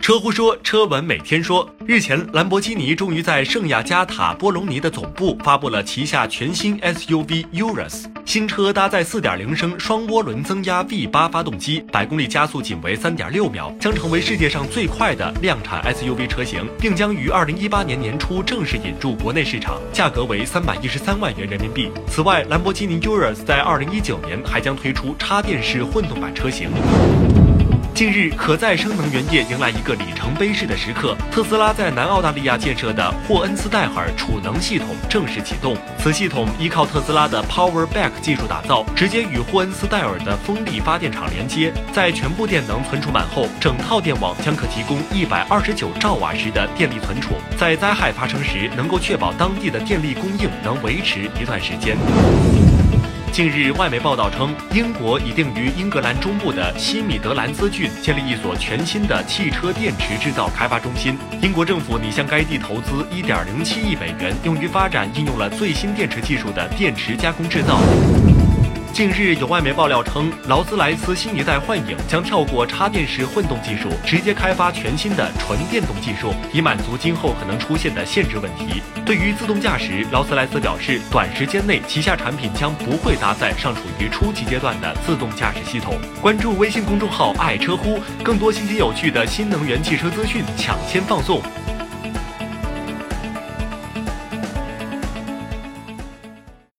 车乎说，车闻每天说。日前，兰博基尼终于在圣亚加塔波隆尼的总部发布了旗下全新 SUV Urus。新车搭载4.0升双涡轮增压 V8 发动机，百公里加速仅为3.6秒，将成为世界上最快的量产 SUV 车型，并将于2018年年初正式引入国内市场，价格为313万元人民币。此外，兰博基尼 Urus 在2019年还将推出插电式混动版车型。近日，可再生能源业迎来一个里程碑式的时刻。特斯拉在南澳大利亚建设的霍恩斯戴尔储能系统正式启动。此系统依靠特斯拉的 Power Back 技术打造，直接与霍恩斯戴尔的风力发电厂连接。在全部电能存储满后，整套电网将可提供一百二十九兆瓦时的电力存储，在灾害发生时，能够确保当地的电力供应能维持一段时间。近日，外媒报道称，英国已定于英格兰中部的西米德兰兹郡建立一所全新的汽车电池制造开发中心。英国政府拟向该地投资1.07亿美元，用于发展应用了最新电池技术的电池加工制造。近日，有外媒爆料称，劳斯莱斯新一代幻影将跳过插电式混动技术，直接开发全新的纯电动技术，以满足今后可能出现的限制问题。对于自动驾驶，劳斯莱斯表示，短时间内旗下产品将不会搭载尚处于初级阶段的自动驾驶系统。关注微信公众号“爱车乎”，更多新鲜有趣的新能源汽车资讯抢先放送。